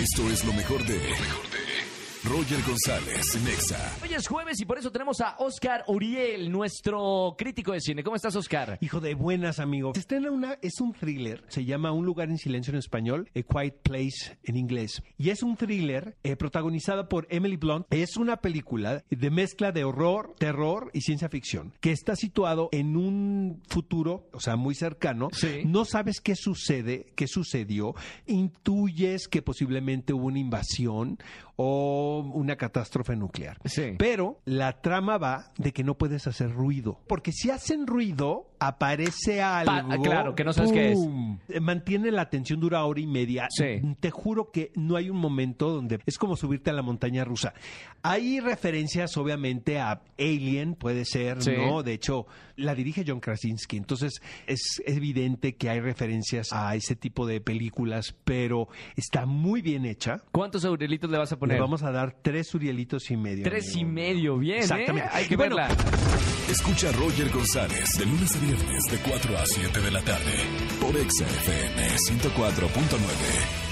Esto es lo mejor de. Roger González, Nexa. Hoy es jueves y por eso tenemos a Oscar Uriel, nuestro crítico de cine. ¿Cómo estás, Oscar? Hijo de buenas, amigo. Se estrena una, es un thriller, se llama Un lugar en silencio en español, A Quiet Place en inglés. Y es un thriller eh, protagonizada por Emily Blunt. Es una película de mezcla de horror, terror y ciencia ficción, que está situado en un futuro, o sea, muy cercano. Sí. No sabes qué sucede, qué sucedió, intuyes que posiblemente hubo una invasión o una catástrofe nuclear. Sí. Pero la trama va de que no puedes hacer ruido. Porque si hacen ruido, aparece algo. claro, que no sabes qué es. Mantiene la atención, dura hora y media. Sí. Te juro que no hay un momento donde es como subirte a la montaña rusa. Hay referencias, obviamente, a Alien, puede ser, Sí. ¿no? De hecho, la dirige John Krasinski. Entonces, es evidente que hay referencias a ese tipo de películas, pero está muy bien hecha. ¿Cuántos aurelitos le vas a Le poner? vamos a dar tres urielitos y medio. Tres y medio, bien, ¿eh? Exactamente. Hay que bueno, verla. Escucha a Roger González de lunes a viernes de 4 a 7 de la tarde por Exa FM 104.9.